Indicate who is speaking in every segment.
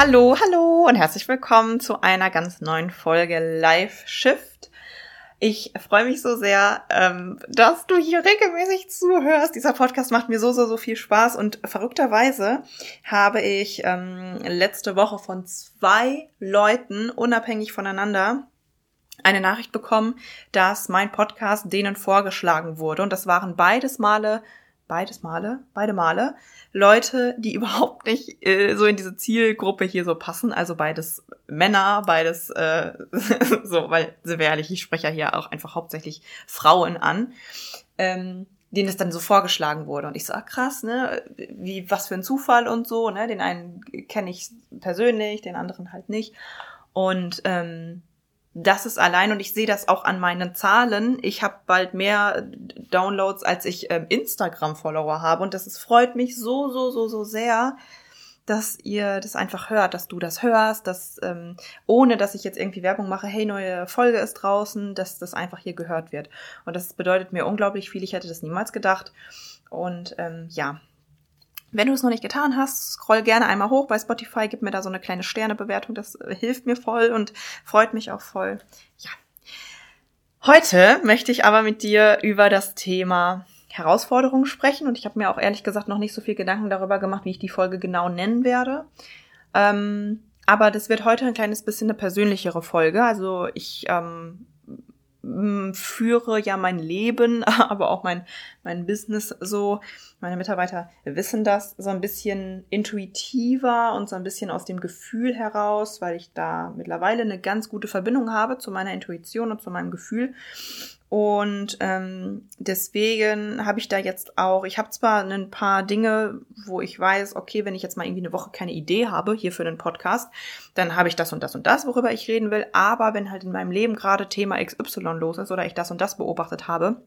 Speaker 1: Hallo, hallo und herzlich willkommen zu einer ganz neuen Folge Live Shift. Ich freue mich so sehr, ähm, dass du hier regelmäßig zuhörst. Dieser Podcast macht mir so, so, so viel Spaß und verrückterweise habe ich ähm, letzte Woche von zwei Leuten unabhängig voneinander eine Nachricht bekommen, dass mein Podcast denen vorgeschlagen wurde. Und das waren beides Male beides Male, beide Male, Leute, die überhaupt nicht äh, so in diese Zielgruppe hier so passen. Also beides Männer, beides äh, so, weil, wir ehrlich, ich spreche ja hier auch einfach hauptsächlich Frauen an. Ähm, denen es dann so vorgeschlagen wurde. Und ich so, ah, krass, ne, wie, was für ein Zufall und so, ne, den einen kenne ich persönlich, den anderen halt nicht. Und ähm, das ist allein und ich sehe das auch an meinen Zahlen. Ich habe bald mehr Downloads, als ich ähm, Instagram-Follower habe und das ist, freut mich so, so, so, so sehr, dass ihr das einfach hört, dass du das hörst, dass ähm, ohne dass ich jetzt irgendwie Werbung mache, hey, neue Folge ist draußen, dass das einfach hier gehört wird. Und das bedeutet mir unglaublich viel. Ich hätte das niemals gedacht. Und ähm, ja, wenn du es noch nicht getan hast, scroll gerne einmal hoch bei Spotify, gib mir da so eine kleine Sternebewertung, das äh, hilft mir voll und freut mich auch voll. Ja. Heute möchte ich aber mit dir über das Thema Herausforderungen sprechen und ich habe mir auch ehrlich gesagt noch nicht so viel Gedanken darüber gemacht, wie ich die Folge genau nennen werde. Ähm, aber das wird heute ein kleines bisschen eine persönlichere Folge. Also ich ähm, führe ja mein Leben, aber auch mein, mein Business so. Meine Mitarbeiter wissen das so ein bisschen intuitiver und so ein bisschen aus dem Gefühl heraus, weil ich da mittlerweile eine ganz gute Verbindung habe zu meiner Intuition und zu meinem Gefühl. Und ähm, deswegen habe ich da jetzt auch, ich habe zwar ein paar Dinge, wo ich weiß, okay, wenn ich jetzt mal irgendwie eine Woche keine Idee habe hier für den Podcast, dann habe ich das und das und das, worüber ich reden will. Aber wenn halt in meinem Leben gerade Thema XY los ist oder ich das und das beobachtet habe,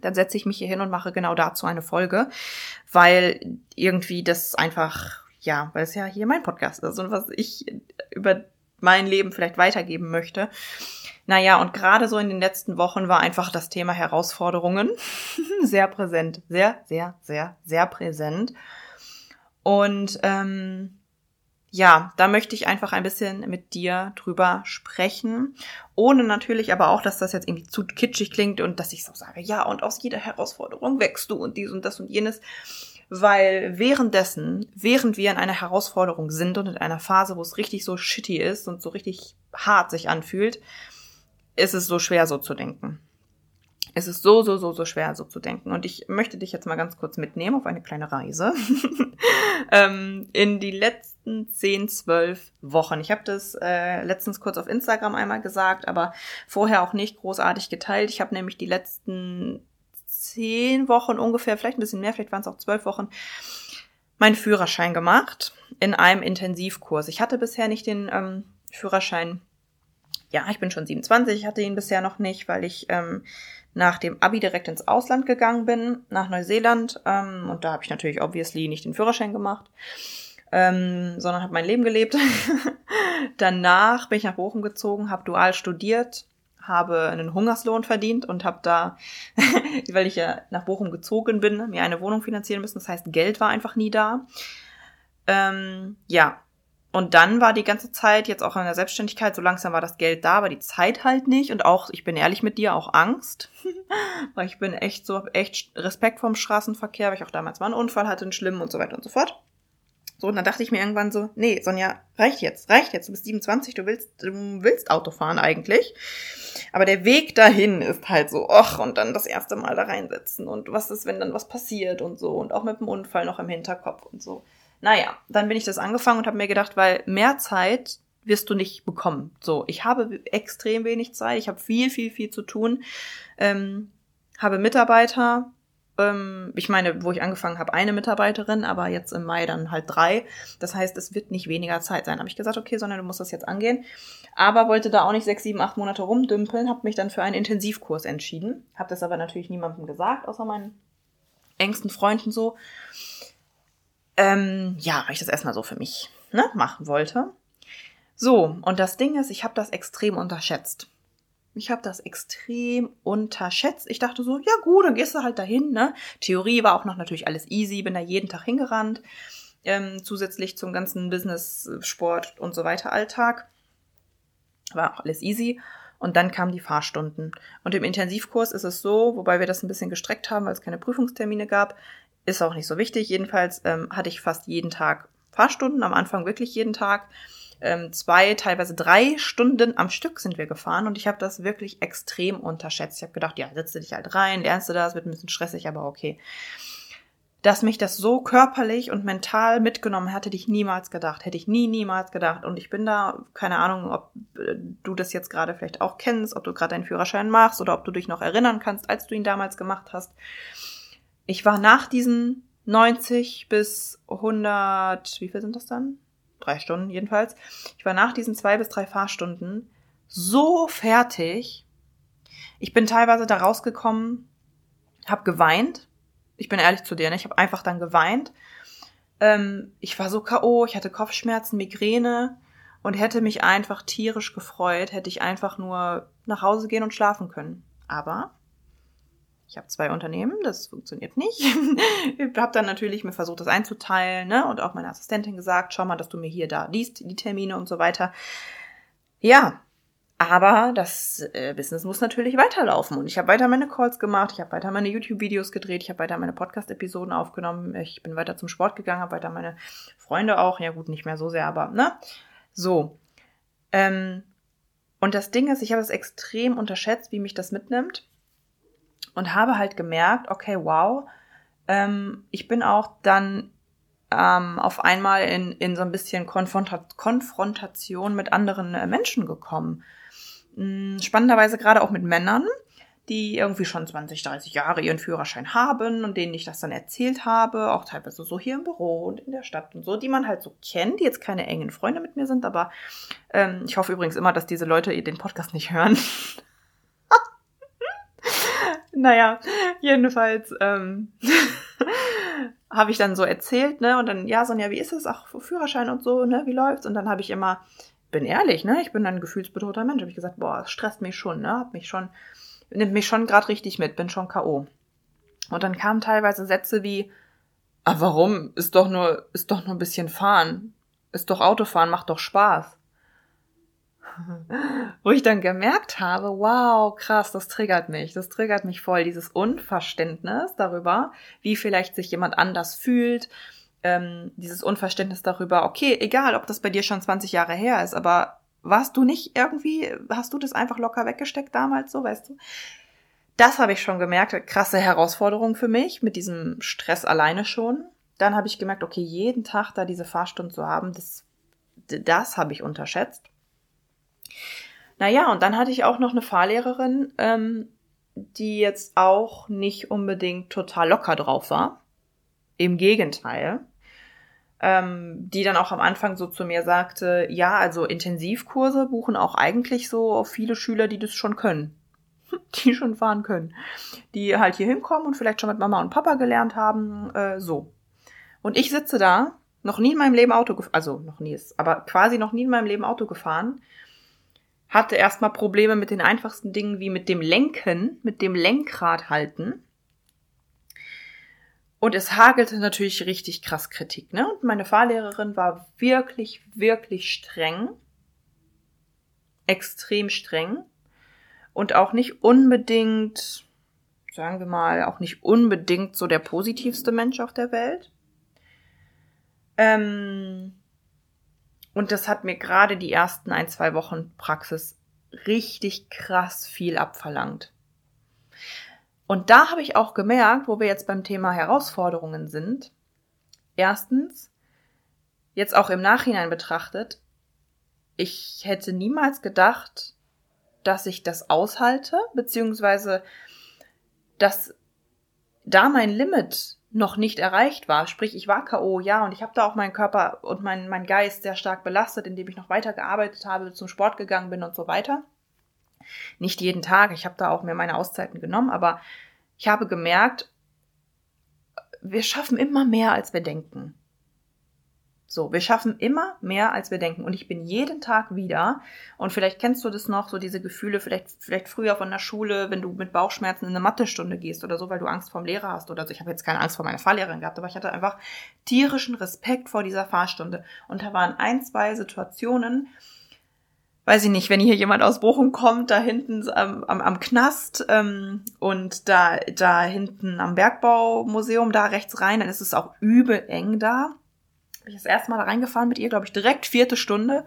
Speaker 1: dann setze ich mich hier hin und mache genau dazu eine Folge, weil irgendwie das einfach, ja, weil es ja hier mein Podcast ist und was ich über mein Leben vielleicht weitergeben möchte. Naja, und gerade so in den letzten Wochen war einfach das Thema Herausforderungen sehr präsent. Sehr, sehr, sehr, sehr präsent. Und ähm, ja, da möchte ich einfach ein bisschen mit dir drüber sprechen. Ohne natürlich aber auch, dass das jetzt irgendwie zu kitschig klingt und dass ich so sage, ja, und aus jeder Herausforderung wächst du und dies und das und jenes. Weil währenddessen, während wir in einer Herausforderung sind und in einer Phase, wo es richtig so shitty ist und so richtig hart sich anfühlt, ist es so schwer, so zu denken. Es ist so, so, so, so schwer, so zu denken. Und ich möchte dich jetzt mal ganz kurz mitnehmen auf eine kleine Reise ähm, in die letzten zehn, zwölf Wochen. Ich habe das äh, letztens kurz auf Instagram einmal gesagt, aber vorher auch nicht großartig geteilt. Ich habe nämlich die letzten zehn Wochen ungefähr, vielleicht ein bisschen mehr, vielleicht waren es auch zwölf Wochen, meinen Führerschein gemacht in einem Intensivkurs. Ich hatte bisher nicht den ähm, Führerschein ja, ich bin schon 27, ich hatte ihn bisher noch nicht, weil ich ähm, nach dem Abi direkt ins Ausland gegangen bin, nach Neuseeland. Ähm, und da habe ich natürlich obviously nicht den Führerschein gemacht, ähm, sondern habe mein Leben gelebt. Danach bin ich nach Bochum gezogen, habe dual studiert, habe einen Hungerslohn verdient und habe da, weil ich ja nach Bochum gezogen bin, mir eine Wohnung finanzieren müssen. Das heißt, Geld war einfach nie da. Ähm, ja, und dann war die ganze Zeit, jetzt auch in der Selbstständigkeit, so langsam war das Geld da, aber die Zeit halt nicht. Und auch, ich bin ehrlich mit dir, auch Angst. weil ich bin echt so, echt Respekt vorm Straßenverkehr, weil ich auch damals mal einen Unfall hatte, einen schlimmen und so weiter und so fort. So, und dann dachte ich mir irgendwann so, nee, Sonja, reicht jetzt, reicht jetzt. Du bist 27, du willst, du willst Auto fahren eigentlich. Aber der Weg dahin ist halt so, och, und dann das erste Mal da reinsetzen und was ist, wenn dann was passiert und so. Und auch mit dem Unfall noch im Hinterkopf und so. Naja, dann bin ich das angefangen und habe mir gedacht, weil mehr Zeit wirst du nicht bekommen. So, ich habe extrem wenig Zeit, ich habe viel, viel, viel zu tun, ähm, habe Mitarbeiter, Ähm, ich meine, wo ich angefangen habe, eine Mitarbeiterin, aber jetzt im Mai dann halt drei. Das heißt, es wird nicht weniger Zeit sein. Habe ich gesagt, okay, sondern du musst das jetzt angehen. Aber wollte da auch nicht sechs, sieben, acht Monate rumdümpeln, habe mich dann für einen Intensivkurs entschieden. Habe das aber natürlich niemandem gesagt, außer meinen engsten Freunden so. Ähm, ja, weil ich das erstmal so für mich ne, machen wollte. So, und das Ding ist, ich habe das extrem unterschätzt. Ich habe das extrem unterschätzt. Ich dachte so, ja gut, dann gehst du halt dahin. Ne? Theorie war auch noch natürlich alles easy, bin da jeden Tag hingerannt. Ähm, zusätzlich zum ganzen Business, Sport und so weiter Alltag. War auch alles easy. Und dann kamen die Fahrstunden. Und im Intensivkurs ist es so, wobei wir das ein bisschen gestreckt haben, weil es keine Prüfungstermine gab, ist auch nicht so wichtig. Jedenfalls ähm, hatte ich fast jeden Tag Fahrstunden, am Anfang wirklich jeden Tag ähm, zwei, teilweise drei Stunden am Stück sind wir gefahren und ich habe das wirklich extrem unterschätzt. Ich habe gedacht, ja, setze dich halt rein, lernst du das, wird ein bisschen stressig, aber okay. Dass mich das so körperlich und mental mitgenommen hätte ich niemals gedacht. Hätte ich nie, niemals gedacht. Und ich bin da, keine Ahnung, ob äh, du das jetzt gerade vielleicht auch kennst, ob du gerade deinen Führerschein machst oder ob du dich noch erinnern kannst, als du ihn damals gemacht hast. Ich war nach diesen 90 bis 100, wie viel sind das dann? drei Stunden jedenfalls. Ich war nach diesen zwei bis drei Fahrstunden so fertig. Ich bin teilweise da rausgekommen, habe geweint. Ich bin ehrlich zu dir, ne? ich habe einfach dann geweint. Ähm, ich war so KO, ich hatte Kopfschmerzen, Migräne und hätte mich einfach tierisch gefreut, hätte ich einfach nur nach Hause gehen und schlafen können. Aber ich habe zwei Unternehmen, das funktioniert nicht. ich habe dann natürlich mir versucht, das einzuteilen, ne? Und auch meiner Assistentin gesagt, schau mal, dass du mir hier da liest, die Termine und so weiter. Ja, aber das äh, Business muss natürlich weiterlaufen. Und ich habe weiter meine Calls gemacht, ich habe weiter meine YouTube-Videos gedreht, ich habe weiter meine Podcast-Episoden aufgenommen, ich bin weiter zum Sport gegangen, habe weiter meine Freunde auch, ja gut, nicht mehr so sehr, aber ne? So. Ähm, und das Ding ist, ich habe es extrem unterschätzt, wie mich das mitnimmt und habe halt gemerkt, okay, wow, ähm, ich bin auch dann ähm, auf einmal in, in so ein bisschen Konfronta Konfrontation mit anderen äh, Menschen gekommen. Spannenderweise gerade auch mit Männern, die irgendwie schon 20, 30 Jahre ihren Führerschein haben und denen ich das dann erzählt habe, auch teilweise so hier im Büro und in der Stadt und so, die man halt so kennt, die jetzt keine engen Freunde mit mir sind, aber ähm, ich hoffe übrigens immer, dass diese Leute den Podcast nicht hören. Naja, jedenfalls ähm, habe ich dann so erzählt, ne? Und dann, ja, Sonja, wie ist es? Ach, Führerschein und so, ne? Wie läuft's? Und dann habe ich immer, bin ehrlich, ne? Ich bin ein gefühlsbedrohter Mensch. Habe ich gesagt, boah, es stresst mich schon, ne? Hab mich schon, nimmt mich schon gerade richtig mit, bin schon K.O. Und dann kamen teilweise Sätze wie, ah, warum? Ist doch nur, ist doch nur ein bisschen fahren. Ist doch Autofahren, macht doch Spaß. Wo ich dann gemerkt habe, wow, krass, das triggert mich. Das triggert mich voll, dieses Unverständnis darüber, wie vielleicht sich jemand anders fühlt. Ähm, dieses Unverständnis darüber, okay, egal, ob das bei dir schon 20 Jahre her ist, aber warst du nicht irgendwie, hast du das einfach locker weggesteckt damals, so weißt du? Das habe ich schon gemerkt, krasse Herausforderung für mich, mit diesem Stress alleine schon. Dann habe ich gemerkt, okay, jeden Tag da diese Fahrstunde zu haben, das, das habe ich unterschätzt. Naja, und dann hatte ich auch noch eine Fahrlehrerin, ähm, die jetzt auch nicht unbedingt total locker drauf war. Im Gegenteil. Ähm, die dann auch am Anfang so zu mir sagte, ja, also Intensivkurse buchen auch eigentlich so viele Schüler, die das schon können. Die schon fahren können. Die halt hier hinkommen und vielleicht schon mit Mama und Papa gelernt haben, äh, so. Und ich sitze da, noch nie in meinem Leben Auto also noch nie ist, aber quasi noch nie in meinem Leben Auto gefahren hatte erstmal Probleme mit den einfachsten Dingen wie mit dem Lenken, mit dem Lenkrad halten. Und es hagelte natürlich richtig krass Kritik, ne? Und meine Fahrlehrerin war wirklich, wirklich streng. Extrem streng. Und auch nicht unbedingt, sagen wir mal, auch nicht unbedingt so der positivste Mensch auf der Welt. Ähm, und das hat mir gerade die ersten ein, zwei Wochen Praxis richtig krass viel abverlangt. Und da habe ich auch gemerkt, wo wir jetzt beim Thema Herausforderungen sind. Erstens, jetzt auch im Nachhinein betrachtet, ich hätte niemals gedacht, dass ich das aushalte, beziehungsweise dass da mein Limit noch nicht erreicht war, sprich ich war KO, ja, und ich habe da auch meinen Körper und meinen mein Geist sehr stark belastet, indem ich noch weiter gearbeitet habe, zum Sport gegangen bin und so weiter. Nicht jeden Tag, ich habe da auch mir meine Auszeiten genommen, aber ich habe gemerkt, wir schaffen immer mehr, als wir denken. So, wir schaffen immer mehr, als wir denken. Und ich bin jeden Tag wieder, und vielleicht kennst du das noch, so diese Gefühle, vielleicht, vielleicht früher von der Schule, wenn du mit Bauchschmerzen in eine Mathestunde gehst oder so, weil du Angst vorm Lehrer hast oder so. Ich habe jetzt keine Angst vor meiner Fahrlehrerin gehabt, aber ich hatte einfach tierischen Respekt vor dieser Fahrstunde. Und da waren ein, zwei Situationen, weiß ich nicht, wenn hier jemand aus Bochum kommt, da hinten am, am, am Knast ähm, und da, da hinten am Bergbaumuseum, da rechts rein, dann ist es auch übel eng da bin ich das erste Mal da reingefahren mit ihr, glaube ich, direkt vierte Stunde.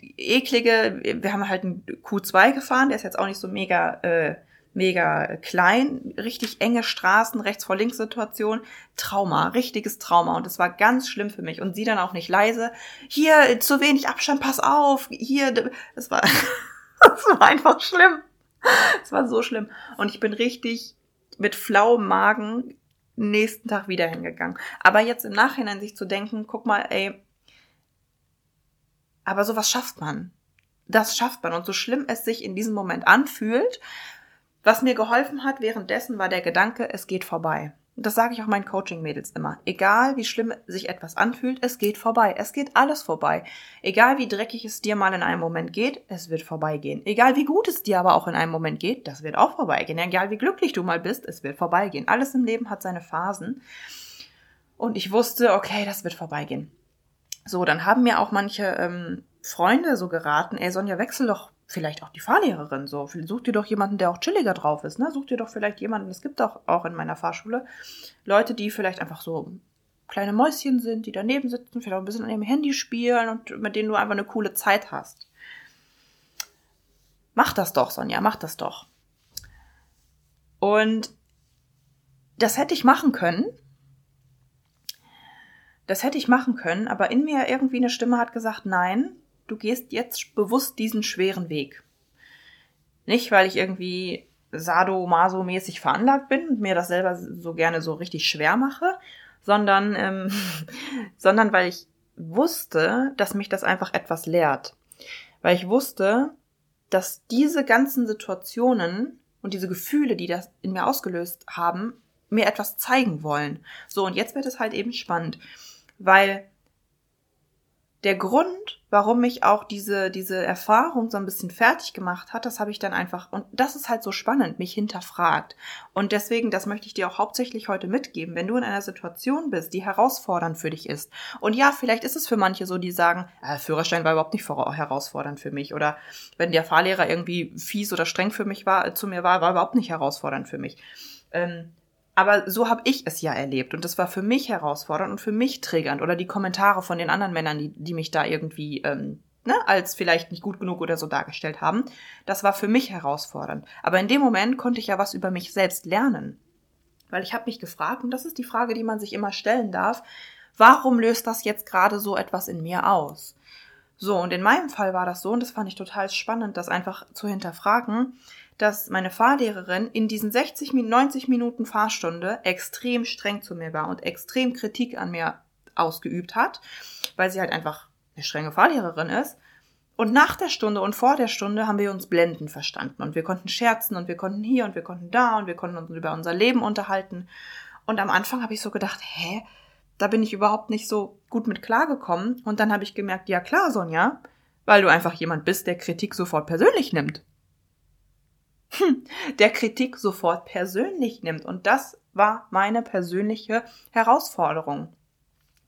Speaker 1: Die eklige, wir haben halt einen Q2 gefahren, der ist jetzt auch nicht so mega, äh, mega klein, richtig enge Straßen, rechts vor links Situation, Trauma, richtiges Trauma und das war ganz schlimm für mich und sie dann auch nicht leise, hier zu wenig Abstand, pass auf, hier, das war, das war einfach schlimm. Es war so schlimm und ich bin richtig mit flauem Magen nächsten Tag wieder hingegangen. Aber jetzt im Nachhinein sich zu denken, guck mal, ey, aber sowas schafft man. Das schafft man. Und so schlimm es sich in diesem Moment anfühlt, was mir geholfen hat währenddessen war der Gedanke, es geht vorbei. Das sage ich auch meinen Coaching-Mädels immer. Egal wie schlimm sich etwas anfühlt, es geht vorbei. Es geht alles vorbei. Egal wie dreckig es dir mal in einem Moment geht, es wird vorbeigehen. Egal wie gut es dir aber auch in einem Moment geht, das wird auch vorbeigehen. Egal wie glücklich du mal bist, es wird vorbeigehen. Alles im Leben hat seine Phasen. Und ich wusste, okay, das wird vorbeigehen. So, dann haben mir auch manche ähm, Freunde so geraten, ey Sonja, wechsel doch vielleicht auch die Fahrlehrerin so. Such dir doch jemanden, der auch chilliger drauf ist. Ne? Such dir doch vielleicht jemanden, es gibt auch, auch in meiner Fahrschule Leute, die vielleicht einfach so kleine Mäuschen sind, die daneben sitzen, vielleicht auch ein bisschen an ihrem Handy spielen und mit denen du einfach eine coole Zeit hast. Mach das doch, Sonja, mach das doch. Und das hätte ich machen können. Das hätte ich machen können, aber in mir irgendwie eine Stimme hat gesagt, nein, du gehst jetzt bewusst diesen schweren Weg. Nicht, weil ich irgendwie sado-maso-mäßig veranlagt bin und mir das selber so gerne so richtig schwer mache, sondern, ähm, sondern weil ich wusste, dass mich das einfach etwas lehrt. Weil ich wusste, dass diese ganzen Situationen und diese Gefühle, die das in mir ausgelöst haben, mir etwas zeigen wollen. So, und jetzt wird es halt eben spannend, weil der Grund, warum mich auch diese, diese Erfahrung so ein bisschen fertig gemacht hat, das habe ich dann einfach, und das ist halt so spannend, mich hinterfragt. Und deswegen, das möchte ich dir auch hauptsächlich heute mitgeben, wenn du in einer Situation bist, die herausfordernd für dich ist. Und ja, vielleicht ist es für manche so, die sagen, äh, Führerschein war überhaupt nicht herausfordernd für mich. Oder wenn der Fahrlehrer irgendwie fies oder streng für mich war, zu mir war, war überhaupt nicht herausfordernd für mich. Ähm, aber so habe ich es ja erlebt und das war für mich herausfordernd und für mich triggernd oder die Kommentare von den anderen Männern, die, die mich da irgendwie ähm, ne, als vielleicht nicht gut genug oder so dargestellt haben, das war für mich herausfordernd. Aber in dem Moment konnte ich ja was über mich selbst lernen. Weil ich habe mich gefragt, und das ist die Frage, die man sich immer stellen darf, warum löst das jetzt gerade so etwas in mir aus? So, und in meinem Fall war das so, und das fand ich total spannend, das einfach zu hinterfragen, dass meine Fahrlehrerin in diesen 60, 90 Minuten Fahrstunde extrem streng zu mir war und extrem Kritik an mir ausgeübt hat, weil sie halt einfach eine strenge Fahrlehrerin ist. Und nach der Stunde und vor der Stunde haben wir uns blendend verstanden und wir konnten scherzen und wir konnten hier und wir konnten da und wir konnten uns über unser Leben unterhalten. Und am Anfang habe ich so gedacht, hä, da bin ich überhaupt nicht so gut mit klargekommen. Und dann habe ich gemerkt, ja klar, Sonja, weil du einfach jemand bist, der Kritik sofort persönlich nimmt. Der Kritik sofort persönlich nimmt. Und das war meine persönliche Herausforderung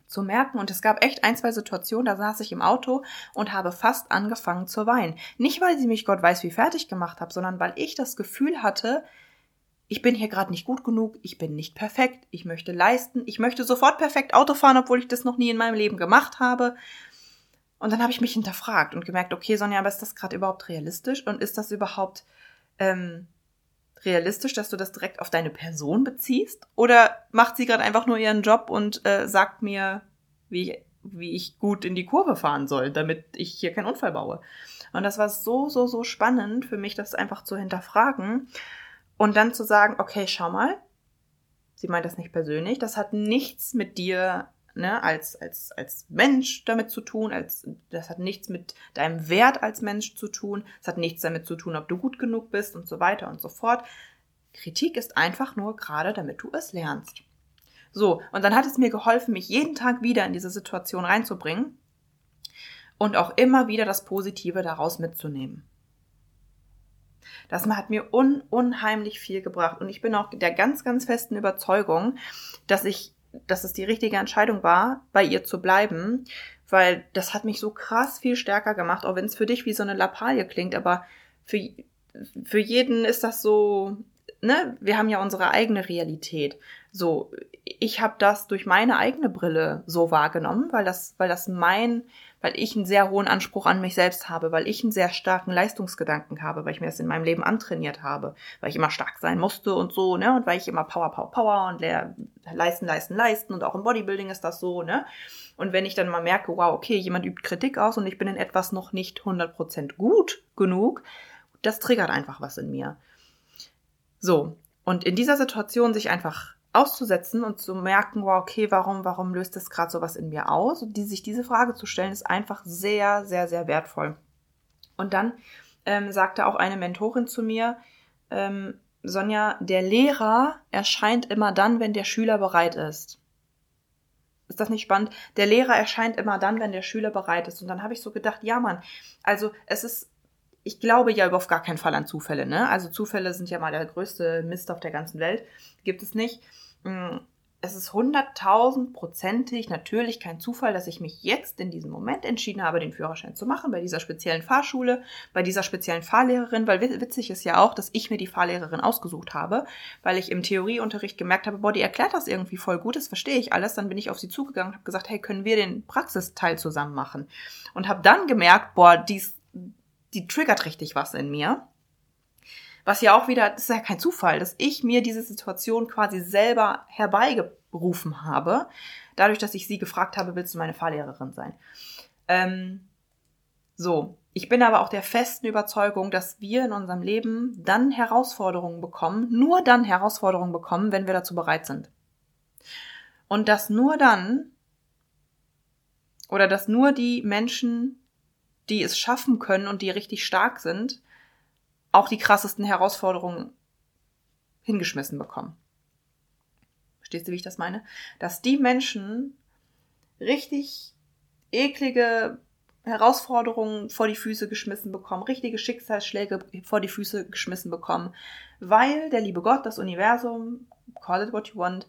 Speaker 1: zu merken. Und es gab echt ein, zwei Situationen, da saß ich im Auto und habe fast angefangen zu weinen. Nicht, weil sie mich Gott weiß wie fertig gemacht hat, sondern weil ich das Gefühl hatte, ich bin hier gerade nicht gut genug, ich bin nicht perfekt, ich möchte leisten, ich möchte sofort perfekt Auto fahren, obwohl ich das noch nie in meinem Leben gemacht habe. Und dann habe ich mich hinterfragt und gemerkt, okay, Sonja, aber ist das gerade überhaupt realistisch und ist das überhaupt ähm, realistisch, dass du das direkt auf deine Person beziehst? Oder macht sie gerade einfach nur ihren Job und äh, sagt mir, wie, wie ich gut in die Kurve fahren soll, damit ich hier keinen Unfall baue? Und das war so, so, so spannend für mich, das einfach zu hinterfragen und dann zu sagen, okay, schau mal, Sie meint das nicht persönlich. Das hat nichts mit dir ne, als, als, als Mensch damit zu tun, als, das hat nichts mit deinem Wert als Mensch zu tun, es hat nichts damit zu tun, ob du gut genug bist und so weiter und so fort. Kritik ist einfach nur gerade, damit du es lernst. So, und dann hat es mir geholfen, mich jeden Tag wieder in diese Situation reinzubringen und auch immer wieder das Positive daraus mitzunehmen. Das hat mir un unheimlich viel gebracht. Und ich bin auch der ganz, ganz festen Überzeugung, dass ich, dass es die richtige Entscheidung war, bei ihr zu bleiben, weil das hat mich so krass viel stärker gemacht, auch wenn es für dich wie so eine Lappalie klingt, aber für, für jeden ist das so, ne, wir haben ja unsere eigene Realität. So, ich habe das durch meine eigene Brille so wahrgenommen, weil das, weil das mein, weil ich einen sehr hohen Anspruch an mich selbst habe, weil ich einen sehr starken Leistungsgedanken habe, weil ich mir das in meinem Leben antrainiert habe, weil ich immer stark sein musste und so, ne, und weil ich immer Power, Power, Power und leisten, leisten, leisten und auch im Bodybuilding ist das so, ne. Und wenn ich dann mal merke, wow, okay, jemand übt Kritik aus und ich bin in etwas noch nicht 100% gut genug, das triggert einfach was in mir. So. Und in dieser Situation sich einfach auszusetzen und zu merken, wow, okay, warum, warum löst das gerade sowas in mir aus? Und die, sich diese Frage zu stellen, ist einfach sehr, sehr, sehr wertvoll. Und dann ähm, sagte auch eine Mentorin zu mir, ähm, Sonja, der Lehrer erscheint immer dann, wenn der Schüler bereit ist. Ist das nicht spannend? Der Lehrer erscheint immer dann, wenn der Schüler bereit ist. Und dann habe ich so gedacht, ja, Mann, also es ist ich glaube ja auf gar keinen Fall an Zufälle, ne? Also Zufälle sind ja mal der größte Mist auf der ganzen Welt. Gibt es nicht. Mm, es ist hunderttausendprozentig natürlich kein Zufall, dass ich mich jetzt in diesem Moment entschieden habe, den Führerschein zu machen, bei dieser speziellen Fahrschule, bei dieser speziellen Fahrlehrerin, weil witzig ist ja auch, dass ich mir die Fahrlehrerin ausgesucht habe, weil ich im Theorieunterricht gemerkt habe, boah, die erklärt das irgendwie voll gut, das verstehe ich alles. Dann bin ich auf sie zugegangen und habe gesagt, hey, können wir den Praxisteil zusammen machen? Und habe dann gemerkt, boah, die ist die triggert richtig was in mir. Was ja auch wieder, das ist ja kein Zufall, dass ich mir diese Situation quasi selber herbeigerufen habe, dadurch, dass ich sie gefragt habe, willst du meine Fahrlehrerin sein? Ähm, so, ich bin aber auch der festen Überzeugung, dass wir in unserem Leben dann Herausforderungen bekommen, nur dann Herausforderungen bekommen, wenn wir dazu bereit sind. Und dass nur dann, oder dass nur die Menschen die es schaffen können und die richtig stark sind, auch die krassesten Herausforderungen hingeschmissen bekommen. Verstehst du, wie ich das meine? Dass die Menschen richtig eklige Herausforderungen vor die Füße geschmissen bekommen, richtige Schicksalsschläge vor die Füße geschmissen bekommen, weil der liebe Gott, das Universum, call it what you want,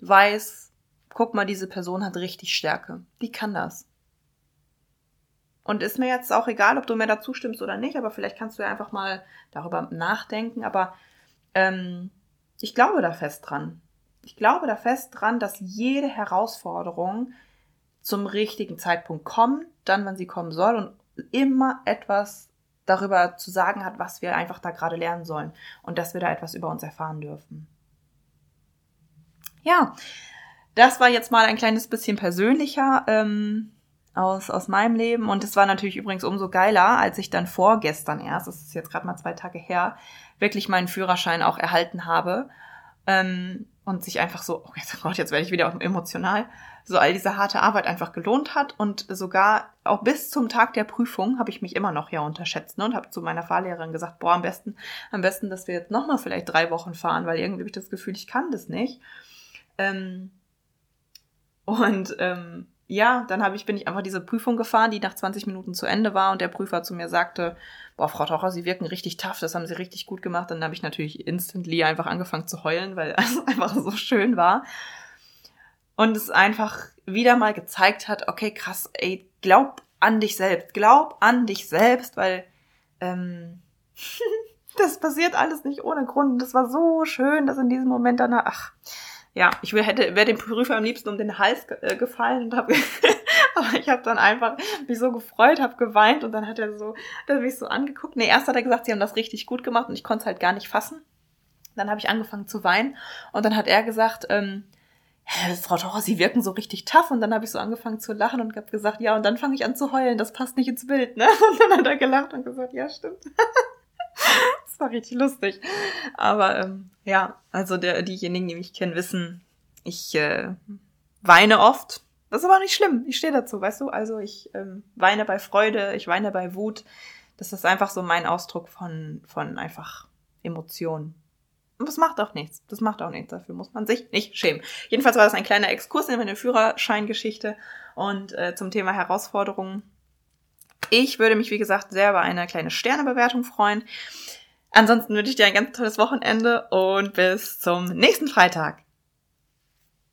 Speaker 1: weiß, guck mal, diese Person hat richtig Stärke. Die kann das. Und ist mir jetzt auch egal, ob du mir dazu stimmst oder nicht, aber vielleicht kannst du ja einfach mal darüber nachdenken. Aber ähm, ich glaube da fest dran. Ich glaube da fest dran, dass jede Herausforderung zum richtigen Zeitpunkt kommt, dann, wenn sie kommen soll und immer etwas darüber zu sagen hat, was wir einfach da gerade lernen sollen und dass wir da etwas über uns erfahren dürfen. Ja, das war jetzt mal ein kleines bisschen persönlicher. Ähm, aus, aus meinem Leben. Und es war natürlich übrigens umso geiler, als ich dann vorgestern erst, das ist jetzt gerade mal zwei Tage her, wirklich meinen Führerschein auch erhalten habe. Ähm, und sich einfach so, oh Gott, jetzt werde ich wieder emotional, so all diese harte Arbeit einfach gelohnt hat. Und sogar auch bis zum Tag der Prüfung habe ich mich immer noch ja unterschätzt ne? und habe zu meiner Fahrlehrerin gesagt, boah, am besten, am besten, dass wir jetzt nochmal vielleicht drei Wochen fahren, weil irgendwie habe ich das Gefühl, ich kann das nicht. Ähm, und ähm, ja, dann habe ich, bin ich einfach diese Prüfung gefahren, die nach 20 Minuten zu Ende war und der Prüfer zu mir sagte, boah, Frau Tocher, Sie wirken richtig tough, das haben Sie richtig gut gemacht. Dann habe ich natürlich instantly einfach angefangen zu heulen, weil es einfach so schön war. Und es einfach wieder mal gezeigt hat, okay, krass, ey, glaub an dich selbst, glaub an dich selbst, weil ähm, das passiert alles nicht ohne Grund. Das war so schön, dass in diesem Moment dann, ach, ja, ich hätte wäre dem Prüfer am liebsten um den Hals äh, gefallen und habe aber ich habe dann einfach mich so gefreut, habe geweint und dann hat er so, hat mich so angeguckt. Nee, erst hat er gesagt, sie haben das richtig gut gemacht und ich konnte es halt gar nicht fassen. Dann habe ich angefangen zu weinen und dann hat er gesagt, ähm, Frau Taucher, Sie wirken so richtig tough. Und dann habe ich so angefangen zu lachen und habe gesagt, ja, und dann fange ich an zu heulen, das passt nicht ins Bild, ne? Und dann hat er gelacht und gesagt, ja, stimmt. das war richtig lustig. Aber ähm, ja, also der, diejenigen, die mich kennen, wissen, ich äh, weine oft. Das ist aber nicht schlimm. Ich stehe dazu, weißt du? Also ich ähm, weine bei Freude, ich weine bei Wut. Das ist einfach so mein Ausdruck von, von einfach Emotionen. Und das macht auch nichts. Das macht auch nichts. Dafür muss man sich nicht schämen. Jedenfalls war das ein kleiner Exkurs in meine Führerscheingeschichte und äh, zum Thema Herausforderungen. Ich würde mich, wie gesagt, sehr über eine kleine Sternebewertung freuen. Ansonsten wünsche ich dir ein ganz tolles Wochenende und bis zum nächsten Freitag.